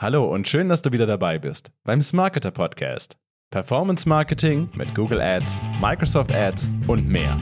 Hallo und schön, dass du wieder dabei bist beim Smarketer Podcast. Performance Marketing mit Google Ads, Microsoft Ads und mehr.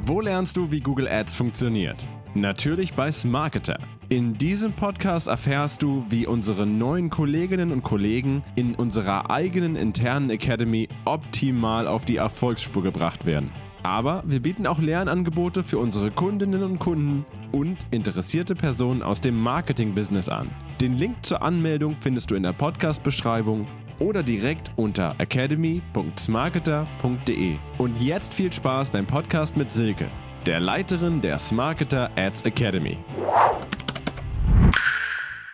Wo lernst du, wie Google Ads funktioniert? Natürlich bei Smarketer. In diesem Podcast erfährst du, wie unsere neuen Kolleginnen und Kollegen in unserer eigenen internen Academy optimal auf die Erfolgsspur gebracht werden. Aber wir bieten auch Lernangebote für unsere Kundinnen und Kunden und interessierte Personen aus dem Marketing-Business an. Den Link zur Anmeldung findest du in der Podcast-Beschreibung oder direkt unter academy.smarketer.de. Und jetzt viel Spaß beim Podcast mit Silke, der Leiterin der Smarketer Ads Academy.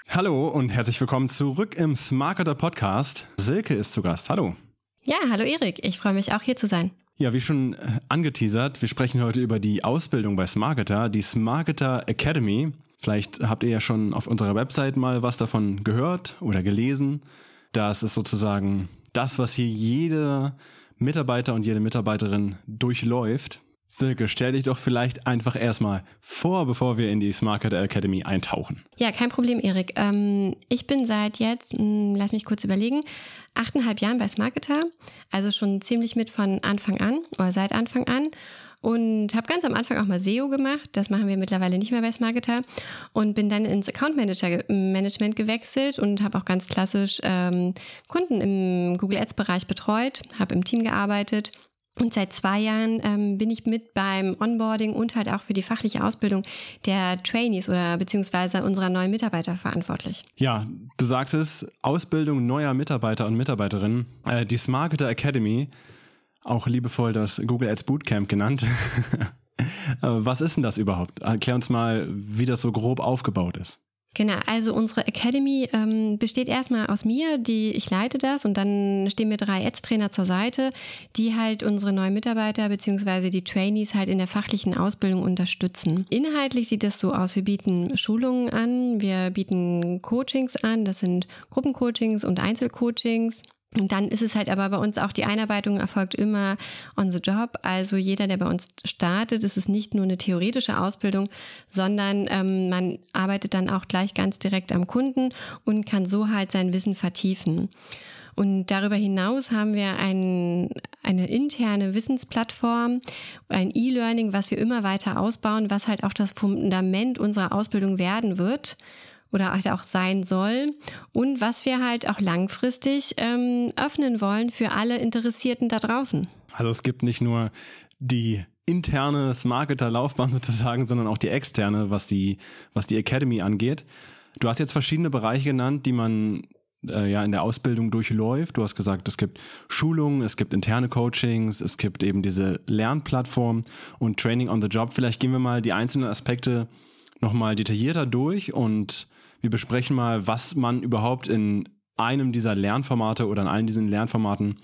Hallo und herzlich willkommen zurück im Smarketer Podcast. Silke ist zu Gast. Hallo. Ja, hallo Erik. Ich freue mich auch hier zu sein. Ja, wie schon äh, angeteasert, wir sprechen heute über die Ausbildung bei Smarketer, die Smarketer Academy. Vielleicht habt ihr ja schon auf unserer Website mal was davon gehört oder gelesen. Das ist sozusagen das, was hier jede Mitarbeiter und jede Mitarbeiterin durchläuft. Silke, stell dich doch vielleicht einfach erstmal vor, bevor wir in die Smarketer Academy eintauchen. Ja, kein Problem, Erik. Ähm, ich bin seit jetzt, mh, hm, lass mich kurz überlegen, achteinhalb Jahren bei Smarketer, also schon ziemlich mit von Anfang an oder seit Anfang an und habe ganz am Anfang auch mal SEO gemacht. Das machen wir mittlerweile nicht mehr bei Smarketer und bin dann ins Account Manager Management gewechselt und habe auch ganz klassisch ähm, Kunden im Google Ads Bereich betreut, habe im Team gearbeitet und seit zwei Jahren ähm, bin ich mit beim Onboarding und halt auch für die fachliche Ausbildung der Trainees oder beziehungsweise unserer neuen Mitarbeiter verantwortlich. Ja, du sagst es, Ausbildung neuer Mitarbeiter und Mitarbeiterinnen. Äh, die Smarketer Academy, auch liebevoll das Google Ads Bootcamp genannt. Was ist denn das überhaupt? Erklär uns mal, wie das so grob aufgebaut ist. Genau, also unsere Academy ähm, besteht erstmal aus mir, die ich leite das und dann stehen mir drei Ads-Trainer zur Seite, die halt unsere neuen Mitarbeiter beziehungsweise die Trainees halt in der fachlichen Ausbildung unterstützen. Inhaltlich sieht es so aus, wir bieten Schulungen an, wir bieten Coachings an, das sind Gruppencoachings und Einzelcoachings. Und dann ist es halt aber bei uns auch die Einarbeitung erfolgt immer on the job. Also jeder, der bei uns startet, ist es nicht nur eine theoretische Ausbildung, sondern ähm, man arbeitet dann auch gleich ganz direkt am Kunden und kann so halt sein Wissen vertiefen. Und darüber hinaus haben wir ein, eine interne Wissensplattform, ein E-Learning, was wir immer weiter ausbauen, was halt auch das Fundament unserer Ausbildung werden wird oder halt auch sein soll und was wir halt auch langfristig ähm, öffnen wollen für alle Interessierten da draußen. Also es gibt nicht nur die interne Marketer-Laufbahn sozusagen, sondern auch die externe, was die, was die Academy angeht. Du hast jetzt verschiedene Bereiche genannt, die man äh, ja in der Ausbildung durchläuft. Du hast gesagt, es gibt Schulungen, es gibt interne Coachings, es gibt eben diese Lernplattform und Training on the Job. Vielleicht gehen wir mal die einzelnen Aspekte nochmal detaillierter durch und wir besprechen mal, was man überhaupt in einem dieser Lernformate oder in allen diesen Lernformaten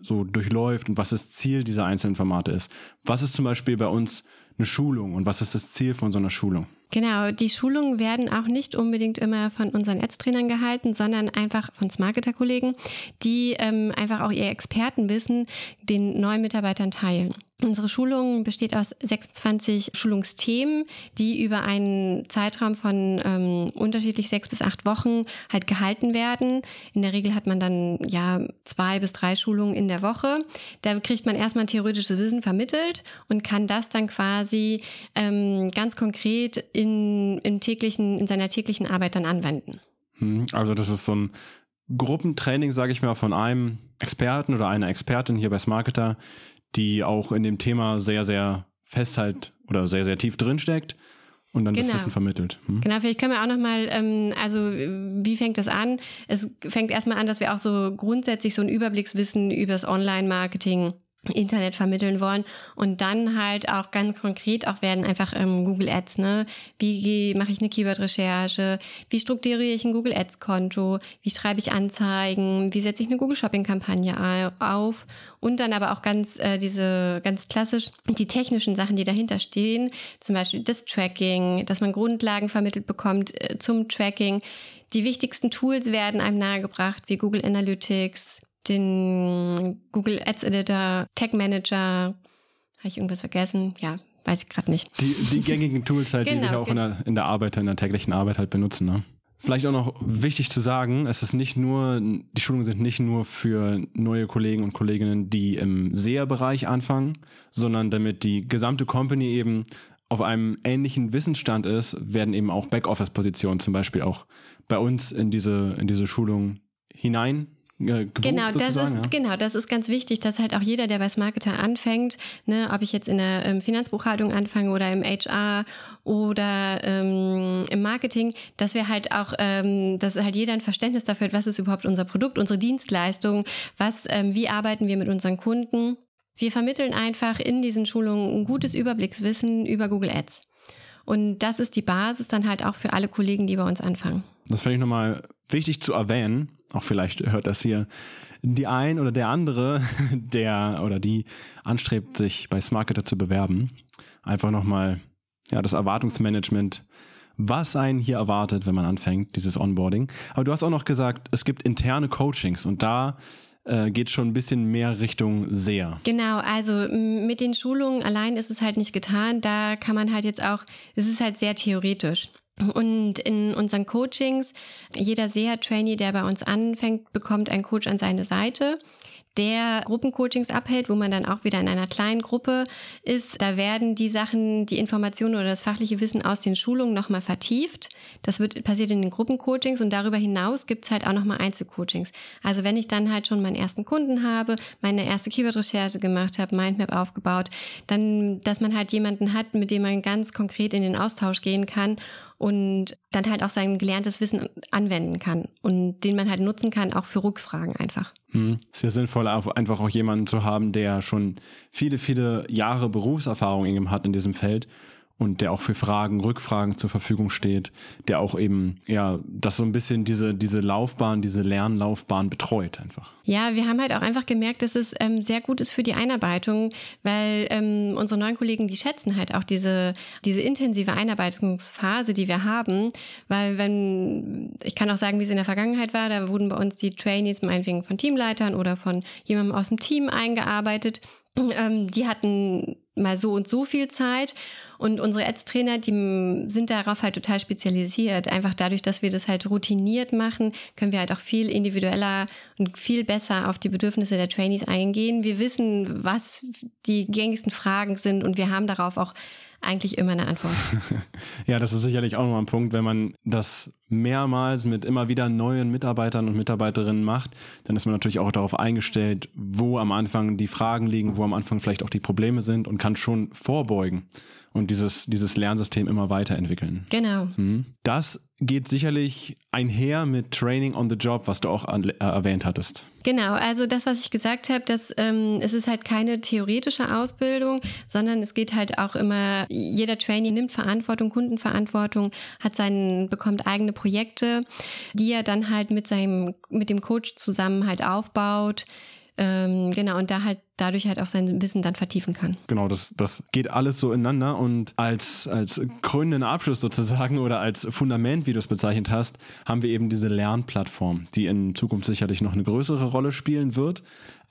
so durchläuft und was das Ziel dieser einzelnen Formate ist. Was ist zum Beispiel bei uns eine Schulung und was ist das Ziel von so einer Schulung? Genau, die Schulungen werden auch nicht unbedingt immer von unseren Ads-Trainern gehalten, sondern einfach von Smarketer-Kollegen, die ähm, einfach auch ihr Expertenwissen den neuen Mitarbeitern teilen. Unsere Schulung besteht aus 26 Schulungsthemen, die über einen Zeitraum von ähm, unterschiedlich sechs bis acht Wochen halt gehalten werden. In der Regel hat man dann ja zwei bis drei Schulungen in der Woche. Da kriegt man erstmal theoretisches Wissen vermittelt und kann das dann quasi ähm, ganz konkret in, im täglichen, in seiner täglichen Arbeit dann anwenden. Hm, also das ist so ein Gruppentraining, sage ich mal, von einem Experten oder einer Expertin hier bei Smarketer, die auch in dem Thema sehr, sehr fest halt oder sehr, sehr tief drinsteckt und dann genau. das Wissen vermittelt. Hm? Genau, vielleicht können wir auch nochmal, ähm, also wie fängt das an? Es fängt erstmal an, dass wir auch so grundsätzlich so ein Überblickswissen über das Online-Marketing Internet vermitteln wollen und dann halt auch ganz konkret auch werden einfach ähm, Google Ads, ne? Wie mache ich eine Keyword-Recherche? Wie strukturiere ich ein Google Ads-Konto? Wie schreibe ich Anzeigen? Wie setze ich eine Google Shopping-Kampagne auf? Und dann aber auch ganz äh, diese ganz klassisch die technischen Sachen, die dahinter stehen, zum Beispiel das Tracking, dass man Grundlagen vermittelt bekommt äh, zum Tracking. Die wichtigsten Tools werden einem nahegebracht, wie Google Analytics, den Google Ads Editor, Tag Manager. Habe ich irgendwas vergessen? Ja, weiß ich gerade nicht. Die, die gängigen Tools halt, genau, die wir auch in der, in der Arbeit, in der täglichen Arbeit halt benutzen. Ne? Vielleicht auch noch wichtig zu sagen, es ist nicht nur, die Schulungen sind nicht nur für neue Kollegen und Kolleginnen, die im SEA-Bereich anfangen, sondern damit die gesamte Company eben auf einem ähnlichen Wissensstand ist, werden eben auch Backoffice-Positionen zum Beispiel auch bei uns in diese, in diese Schulung hinein äh, genau, das ist, ja. genau, das ist ganz wichtig, dass halt auch jeder, der bei Smarketer anfängt, ne, ob ich jetzt in der ähm, Finanzbuchhaltung anfange oder im HR oder ähm, im Marketing, dass wir halt auch, ähm, dass halt jeder ein Verständnis dafür hat, was ist überhaupt unser Produkt, unsere Dienstleistung, was, ähm, wie arbeiten wir mit unseren Kunden. Wir vermitteln einfach in diesen Schulungen ein gutes Überblickswissen über Google Ads. Und das ist die Basis dann halt auch für alle Kollegen, die bei uns anfangen. Das finde ich nochmal wichtig zu erwähnen, auch vielleicht hört das hier die ein oder der andere, der oder die anstrebt, sich bei Smarketer zu bewerben. Einfach nochmal, ja, das Erwartungsmanagement, was einen hier erwartet, wenn man anfängt, dieses Onboarding. Aber du hast auch noch gesagt, es gibt interne Coachings und da äh, geht schon ein bisschen mehr Richtung sehr. Genau, also mit den Schulungen allein ist es halt nicht getan. Da kann man halt jetzt auch, es ist halt sehr theoretisch. Und in unseren Coachings, jeder SEA-Trainee, der bei uns anfängt, bekommt einen Coach an seine Seite der Gruppencoachings abhält, wo man dann auch wieder in einer kleinen Gruppe ist. Da werden die Sachen, die Informationen oder das fachliche Wissen aus den Schulungen nochmal vertieft. Das wird passiert in den Gruppencoachings und darüber hinaus gibt's halt auch nochmal Einzelcoachings. Also wenn ich dann halt schon meinen ersten Kunden habe, meine erste Keyword-Recherche gemacht habe, Mindmap aufgebaut, dann, dass man halt jemanden hat, mit dem man ganz konkret in den Austausch gehen kann und dann halt auch sein gelerntes Wissen anwenden kann und den man halt nutzen kann, auch für Rückfragen einfach. Hm. Sehr sinnvoll, einfach auch jemanden zu haben, der schon viele, viele Jahre Berufserfahrung hat in diesem Feld und der auch für Fragen, Rückfragen zur Verfügung steht, der auch eben, ja, das so ein bisschen diese, diese Laufbahn, diese Lernlaufbahn betreut einfach. Ja, wir haben halt auch einfach gemerkt, dass es ähm, sehr gut ist für die Einarbeitung, weil ähm, unsere neuen Kollegen, die schätzen halt auch diese, diese intensive Einarbeitungsphase, die wir haben, weil wenn, ich kann auch sagen, wie es in der Vergangenheit war, da wurden bei uns die Trainees meinetwegen von Teamleitern oder von jemandem aus dem Team eingearbeitet. Ähm, die hatten mal so und so viel Zeit. Und unsere Ads-Trainer, die sind darauf halt total spezialisiert. Einfach dadurch, dass wir das halt routiniert machen, können wir halt auch viel individueller und viel besser auf die Bedürfnisse der Trainees eingehen. Wir wissen, was die gängigsten Fragen sind und wir haben darauf auch eigentlich immer eine Antwort. ja, das ist sicherlich auch nochmal ein Punkt, wenn man das mehrmals mit immer wieder neuen Mitarbeitern und Mitarbeiterinnen macht, dann ist man natürlich auch darauf eingestellt, wo am Anfang die Fragen liegen, wo am Anfang vielleicht auch die Probleme sind und kann schon vorbeugen und dieses, dieses Lernsystem immer weiterentwickeln. Genau. Mhm. Das geht sicherlich einher mit Training on the Job, was du auch an, äh, erwähnt hattest. Genau, also das, was ich gesagt habe, dass ähm, es ist halt keine theoretische Ausbildung, sondern es geht halt auch immer, jeder Trainee nimmt Verantwortung, Kundenverantwortung, hat seinen, bekommt eigene Projekte, die er dann halt mit seinem, mit dem Coach zusammen halt aufbaut. Ähm, genau, und da halt dadurch halt auch sein Wissen dann vertiefen kann. Genau, das, das geht alles so ineinander und als, als krönenden Abschluss sozusagen oder als Fundament, wie du es bezeichnet hast, haben wir eben diese Lernplattform, die in Zukunft sicherlich noch eine größere Rolle spielen wird.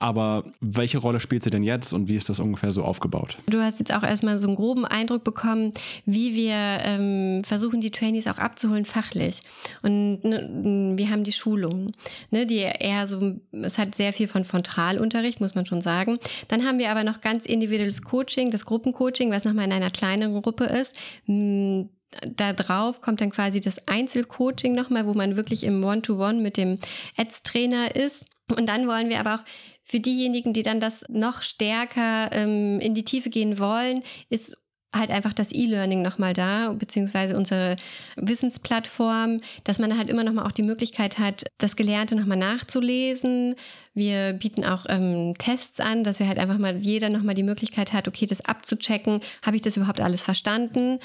Aber welche Rolle spielt sie denn jetzt und wie ist das ungefähr so aufgebaut? Du hast jetzt auch erstmal so einen groben Eindruck bekommen, wie wir ähm, versuchen, die Trainees auch abzuholen fachlich. Und ne, wir haben die Schulungen, ne, die eher so, es hat sehr viel von Frontalunterricht, muss man schon sagen. Dann haben wir aber noch ganz individuelles Coaching, das Gruppencoaching, was nochmal in einer kleineren Gruppe ist. Hm, da drauf kommt dann quasi das Einzelcoaching nochmal, wo man wirklich im One-to-One -One mit dem Ads-Trainer ist. Und dann wollen wir aber auch für diejenigen, die dann das noch stärker ähm, in die Tiefe gehen wollen, ist halt einfach das E-Learning nochmal da, beziehungsweise unsere Wissensplattform, dass man halt immer nochmal auch die Möglichkeit hat, das Gelernte nochmal nachzulesen. Wir bieten auch ähm, Tests an, dass wir halt einfach mal jeder nochmal die Möglichkeit hat, okay, das abzuchecken, habe ich das überhaupt alles verstanden?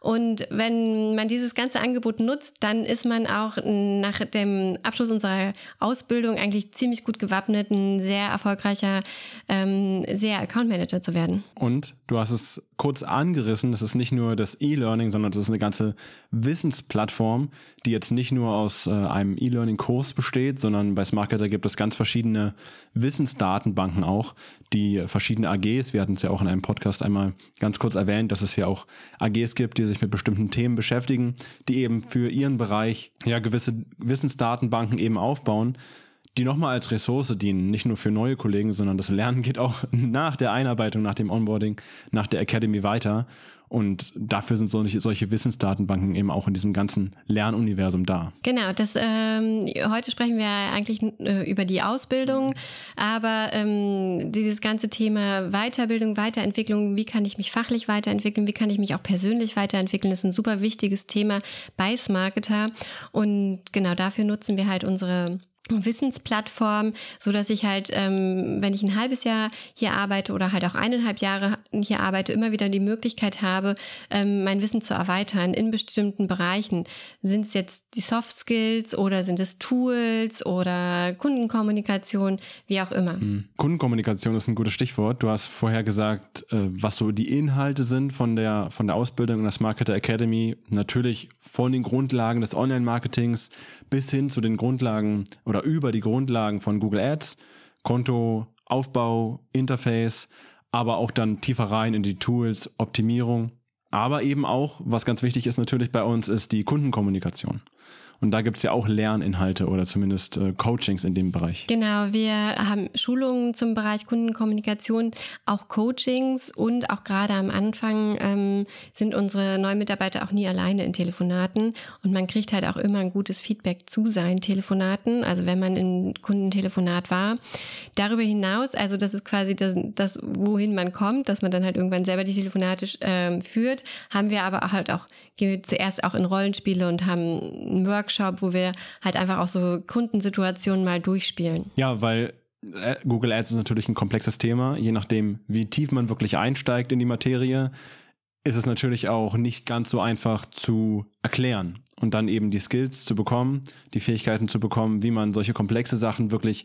Und wenn man dieses ganze Angebot nutzt, dann ist man auch nach dem Abschluss unserer Ausbildung eigentlich ziemlich gut gewappnet, ein sehr erfolgreicher ähm, sehr Account Manager zu werden. Und du hast es kurz angerissen, das ist nicht nur das E-Learning, sondern das ist eine ganze Wissensplattform, die jetzt nicht nur aus äh, einem E-Learning-Kurs besteht, sondern bei Smarketer gibt es ganz verschiedene verschiedene Wissensdatenbanken auch, die verschiedene AGs, wir hatten es ja auch in einem Podcast einmal ganz kurz erwähnt, dass es hier auch AGs gibt, die sich mit bestimmten Themen beschäftigen, die eben für ihren Bereich ja gewisse Wissensdatenbanken eben aufbauen, die nochmal als Ressource dienen, nicht nur für neue Kollegen, sondern das Lernen geht auch nach der Einarbeitung, nach dem Onboarding, nach der Academy weiter. Und dafür sind solche, solche Wissensdatenbanken eben auch in diesem ganzen Lernuniversum da. Genau, das ähm, heute sprechen wir eigentlich äh, über die Ausbildung, aber ähm, dieses ganze Thema Weiterbildung, Weiterentwicklung, wie kann ich mich fachlich weiterentwickeln, wie kann ich mich auch persönlich weiterentwickeln, ist ein super wichtiges Thema bei Smarketer. Und genau dafür nutzen wir halt unsere Wissensplattform, so dass ich halt, ähm, wenn ich ein halbes Jahr hier arbeite oder halt auch eineinhalb Jahre hier arbeite, immer wieder die Möglichkeit habe, ähm, mein Wissen zu erweitern in bestimmten Bereichen. Sind es jetzt die Soft Skills oder sind es Tools oder Kundenkommunikation, wie auch immer. Mhm. Kundenkommunikation ist ein gutes Stichwort. Du hast vorher gesagt, äh, was so die Inhalte sind von der von der Ausbildung in der Marketer Academy. Natürlich von den Grundlagen des Online-Marketings bis hin zu den Grundlagen oder über die Grundlagen von Google Ads, Konto, Aufbau, Interface, aber auch dann tiefer rein in die Tools, Optimierung. Aber eben auch, was ganz wichtig ist natürlich bei uns, ist die Kundenkommunikation. Und da gibt's ja auch Lerninhalte oder zumindest äh, Coachings in dem Bereich. Genau, wir haben Schulungen zum Bereich Kundenkommunikation, auch Coachings und auch gerade am Anfang ähm, sind unsere neuen Mitarbeiter auch nie alleine in Telefonaten und man kriegt halt auch immer ein gutes Feedback zu seinen Telefonaten, also wenn man in Kundentelefonat war. Darüber hinaus, also das ist quasi das, das wohin man kommt, dass man dann halt irgendwann selber die Telefonate äh, führt, haben wir aber halt auch, gehen wir zuerst auch in Rollenspiele und haben einen Workshop Workshop, wo wir halt einfach auch so Kundensituationen mal durchspielen. Ja, weil äh, Google Ads ist natürlich ein komplexes Thema. Je nachdem, wie tief man wirklich einsteigt in die Materie, ist es natürlich auch nicht ganz so einfach zu erklären und dann eben die Skills zu bekommen, die Fähigkeiten zu bekommen, wie man solche komplexe Sachen wirklich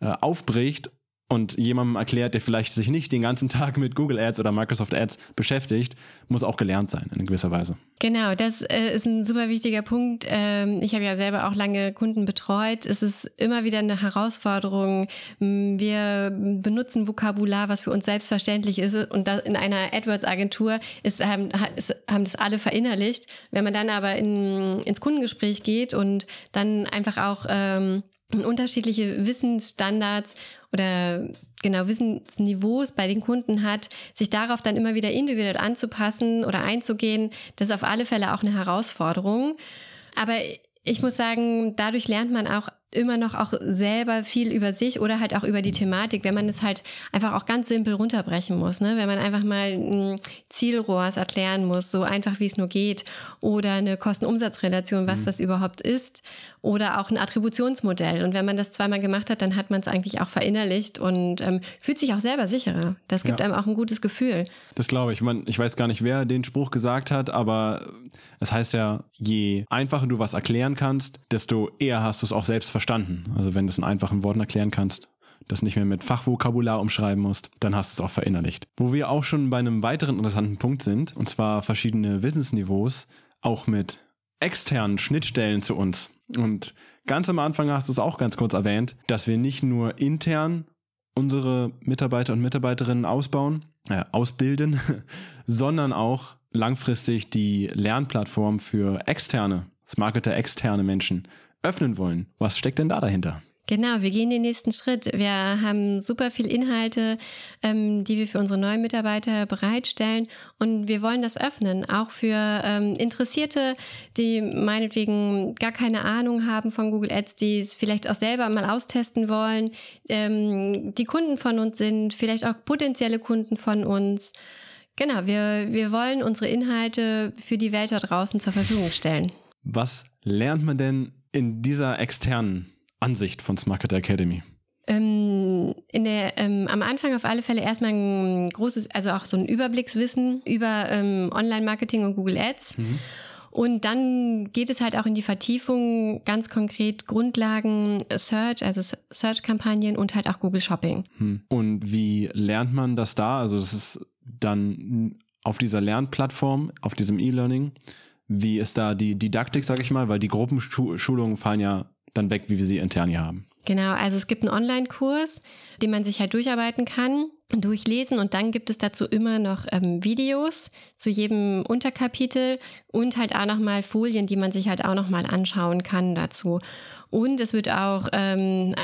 äh, aufbricht und jemandem erklärt, der vielleicht sich nicht den ganzen Tag mit Google Ads oder Microsoft Ads beschäftigt, muss auch gelernt sein in gewisser Weise. Genau, das äh, ist ein super wichtiger Punkt. Ähm, ich habe ja selber auch lange Kunden betreut. Es ist immer wieder eine Herausforderung. Wir benutzen Vokabular, was für uns selbstverständlich ist. Und in einer AdWords-Agentur ist, haben, haben das alle verinnerlicht. Wenn man dann aber in, ins Kundengespräch geht und dann einfach auch ähm, unterschiedliche Wissensstandards oder genau Wissensniveaus bei den Kunden hat, sich darauf dann immer wieder individuell anzupassen oder einzugehen, das ist auf alle Fälle auch eine Herausforderung. Aber ich muss sagen, dadurch lernt man auch immer noch auch selber viel über sich oder halt auch über die Thematik, wenn man es halt einfach auch ganz simpel runterbrechen muss, ne? wenn man einfach mal ein Zielrohrs erklären muss, so einfach wie es nur geht oder eine Kosten-Umsatz-Relation, was mhm. das überhaupt ist oder auch ein Attributionsmodell und wenn man das zweimal gemacht hat, dann hat man es eigentlich auch verinnerlicht und ähm, fühlt sich auch selber sicherer. Das gibt ja. einem auch ein gutes Gefühl. Das glaube ich. Man, ich weiß gar nicht, wer den Spruch gesagt hat, aber es heißt ja, je einfacher du was erklären kannst, desto eher hast du es auch selbst verstanden. Also wenn du es in einfachen Worten erklären kannst, das nicht mehr mit Fachvokabular umschreiben musst, dann hast du es auch verinnerlicht. Wo wir auch schon bei einem weiteren interessanten Punkt sind, und zwar verschiedene Wissensniveaus, auch mit externen Schnittstellen zu uns. Und ganz am Anfang hast du es auch ganz kurz erwähnt, dass wir nicht nur intern unsere Mitarbeiter und Mitarbeiterinnen ausbauen, äh, ausbilden, sondern auch langfristig die Lernplattform für externe, Smarketer externe Menschen öffnen wollen. Was steckt denn da dahinter? Genau, wir gehen den nächsten Schritt. Wir haben super viel Inhalte, ähm, die wir für unsere neuen Mitarbeiter bereitstellen und wir wollen das öffnen, auch für ähm, Interessierte, die meinetwegen gar keine Ahnung haben von Google Ads, die es vielleicht auch selber mal austesten wollen, ähm, die Kunden von uns sind, vielleicht auch potenzielle Kunden von uns. Genau, wir, wir wollen unsere Inhalte für die Welt da draußen zur Verfügung stellen. Was lernt man denn in dieser externen Ansicht von Smarket Academy? Ähm, in der, ähm, am Anfang auf alle Fälle erstmal ein großes, also auch so ein Überblickswissen über ähm, Online-Marketing und Google Ads. Mhm. Und dann geht es halt auch in die Vertiefung, ganz konkret Grundlagen Search, also Search-Kampagnen und halt auch Google Shopping. Hm. Und wie lernt man das da? Also das ist dann auf dieser Lernplattform, auf diesem E-Learning. Wie ist da die Didaktik, sag ich mal? Weil die Gruppenschulungen fallen ja dann weg, wie wir sie intern hier haben. Genau, also es gibt einen Online-Kurs, den man sich halt durcharbeiten kann durchlesen und dann gibt es dazu immer noch ähm, Videos zu jedem Unterkapitel und halt auch nochmal Folien, die man sich halt auch nochmal anschauen kann dazu. Und es wird auch ähm,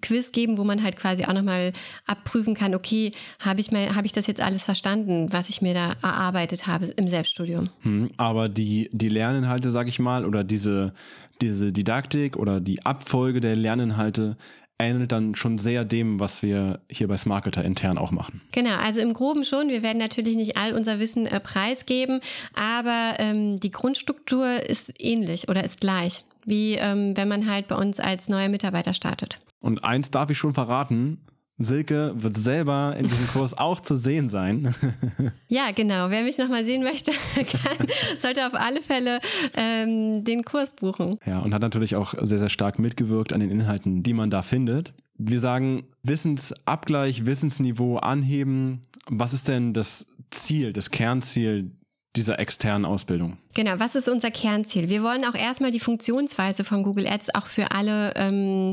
Quiz geben, wo man halt quasi auch nochmal abprüfen kann, okay, habe ich, hab ich das jetzt alles verstanden, was ich mir da erarbeitet habe im Selbststudium. Hm, aber die, die Lerninhalte, sag ich mal, oder diese, diese Didaktik oder die Abfolge der Lerninhalte, ähnelt dann schon sehr dem, was wir hier bei Smarketer intern auch machen. Genau, also im Groben schon. Wir werden natürlich nicht all unser Wissen äh, preisgeben, aber ähm, die Grundstruktur ist ähnlich oder ist gleich, wie ähm, wenn man halt bei uns als neuer Mitarbeiter startet. Und eins darf ich schon verraten, Silke wird selber in diesem Kurs auch zu sehen sein. ja, genau. Wer mich nochmal sehen möchte, kann, sollte auf alle Fälle ähm, den Kurs buchen. Ja, und hat natürlich auch sehr, sehr stark mitgewirkt an den Inhalten, die man da findet. Wir sagen Wissensabgleich, Wissensniveau anheben. Was ist denn das Ziel, das Kernziel dieser externen Ausbildung. Genau, was ist unser Kernziel? Wir wollen auch erstmal die Funktionsweise von Google Ads auch für alle ähm,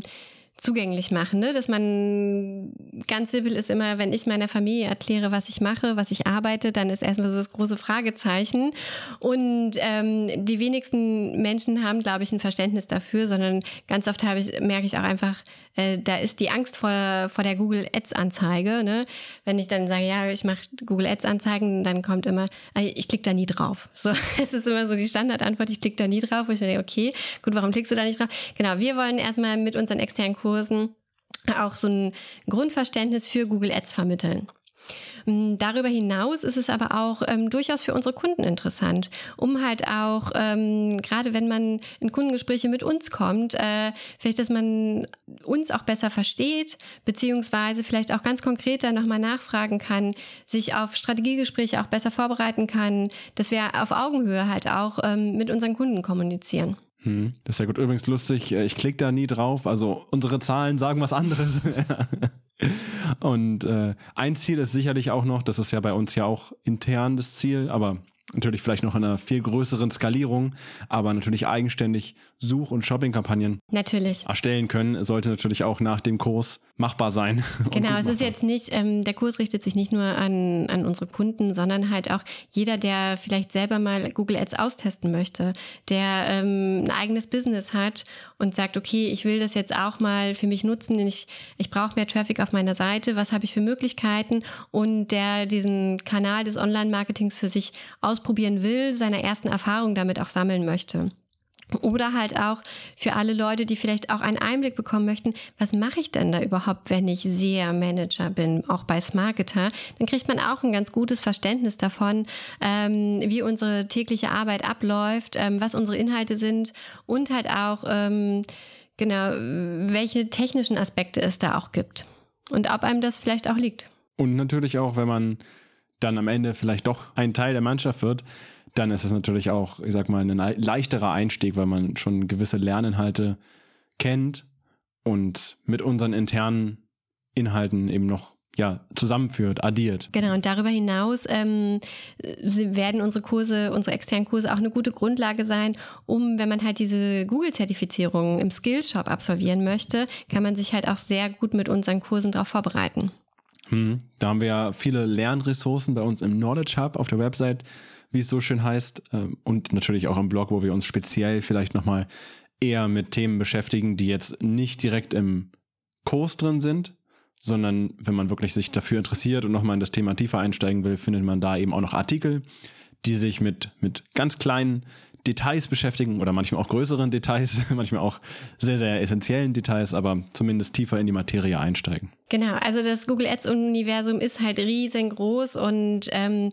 zugänglich machen, ne? dass man ganz simpel ist immer, wenn ich meiner Familie erkläre, was ich mache, was ich arbeite, dann ist erstmal so das große Fragezeichen. Und ähm, die wenigsten Menschen haben, glaube ich, ein Verständnis dafür, sondern ganz oft habe ich, merke ich auch einfach, äh, da ist die Angst vor, vor der Google Ads Anzeige. Ne? Wenn ich dann sage, ja, ich mache Google Ads Anzeigen, dann kommt immer, ich klicke da nie drauf. So, es ist immer so die Standardantwort, ich klicke da nie drauf, wo ich mir denke, okay, gut, warum klickst du da nicht drauf? Genau, wir wollen erstmal mit unseren externen Kursen Kursen auch so ein Grundverständnis für Google Ads vermitteln. Mm, darüber hinaus ist es aber auch ähm, durchaus für unsere Kunden interessant, um halt auch, ähm, gerade wenn man in Kundengespräche mit uns kommt, äh, vielleicht, dass man uns auch besser versteht, beziehungsweise vielleicht auch ganz konkreter nochmal nachfragen kann, sich auf Strategiegespräche auch besser vorbereiten kann, dass wir auf Augenhöhe halt auch ähm, mit unseren Kunden kommunizieren. Hm, das ist ja gut. Übrigens lustig, äh, ich klicke da nie drauf. Also unsere Zahlen sagen was anderes. Und äh, ein Ziel ist sicherlich auch noch, das ist ja bei uns ja auch intern das Ziel, aber natürlich vielleicht noch in einer viel größeren Skalierung, aber natürlich eigenständig Such- und Shopping-Kampagnen natürlich. erstellen können, sollte natürlich auch nach dem Kurs machbar sein. Genau, es ist jetzt nicht, ähm, der Kurs richtet sich nicht nur an, an unsere Kunden, sondern halt auch jeder, der vielleicht selber mal Google Ads austesten möchte, der ähm, ein eigenes Business hat und sagt, okay, ich will das jetzt auch mal für mich nutzen, ich, ich brauche mehr Traffic auf meiner Seite, was habe ich für Möglichkeiten und der diesen Kanal des Online-Marketings für sich ausprobieren will, seine ersten Erfahrungen damit auch sammeln möchte. Oder halt auch für alle Leute, die vielleicht auch einen Einblick bekommen möchten, was mache ich denn da überhaupt, wenn ich SEA-Manager bin, auch bei Smarketer, dann kriegt man auch ein ganz gutes Verständnis davon, ähm, wie unsere tägliche Arbeit abläuft, ähm, was unsere Inhalte sind und halt auch, ähm, genau, welche technischen Aspekte es da auch gibt und ob einem das vielleicht auch liegt. Und natürlich auch, wenn man dann am Ende vielleicht doch ein Teil der Mannschaft wird, dann ist es natürlich auch, ich sag mal, ein leichterer Einstieg, weil man schon gewisse Lerninhalte kennt und mit unseren internen Inhalten eben noch ja, zusammenführt, addiert. Genau, und darüber hinaus ähm, werden unsere Kurse, unsere externen Kurse auch eine gute Grundlage sein, um, wenn man halt diese Google-Zertifizierung im Skillshop absolvieren möchte, kann man sich halt auch sehr gut mit unseren Kursen darauf vorbereiten. Hm, da haben wir ja viele Lernressourcen bei uns im Knowledge Hub auf der Website wie es so schön heißt. Ähm, und natürlich auch im Blog, wo wir uns speziell vielleicht nochmal eher mit Themen beschäftigen, die jetzt nicht direkt im Kurs drin sind, sondern wenn man wirklich sich dafür interessiert und nochmal in das Thema tiefer einsteigen will, findet man da eben auch noch Artikel, die sich mit, mit ganz kleinen Details beschäftigen oder manchmal auch größeren Details, manchmal auch sehr, sehr essentiellen Details, aber zumindest tiefer in die Materie einsteigen. Genau, also das Google Ads-Universum ist halt riesengroß und ähm,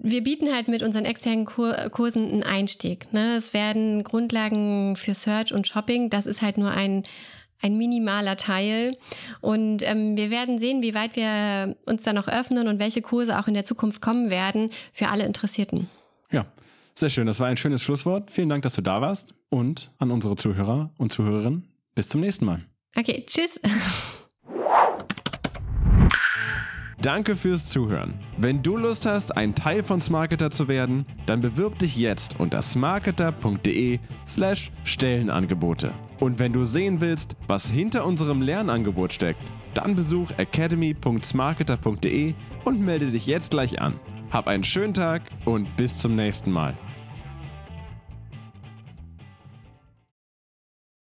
wir bieten halt mit unseren externen Kursen einen Einstieg. Ne? Es werden Grundlagen für Search und Shopping. Das ist halt nur ein, ein minimaler Teil. Und ähm, wir werden sehen, wie weit wir uns da noch öffnen und welche Kurse auch in der Zukunft kommen werden für alle Interessierten. Ja, sehr schön. Das war ein schönes Schlusswort. Vielen Dank, dass du da warst. Und an unsere Zuhörer und Zuhörerinnen. Bis zum nächsten Mal. Okay, tschüss. Danke fürs Zuhören. Wenn du Lust hast, ein Teil von Smarketer zu werden, dann bewirb dich jetzt unter smarketer.de slash Stellenangebote. Und wenn du sehen willst, was hinter unserem Lernangebot steckt, dann besuch academy.smarketer.de und melde dich jetzt gleich an. Hab einen schönen Tag und bis zum nächsten Mal.